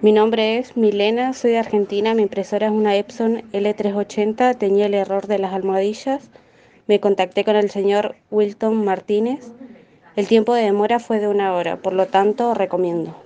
Mi nombre es Milena, soy de Argentina, mi impresora es una Epson L380, tenía el error de las almohadillas. Me contacté con el señor Wilton Martínez. El tiempo de demora fue de una hora, por lo tanto recomiendo.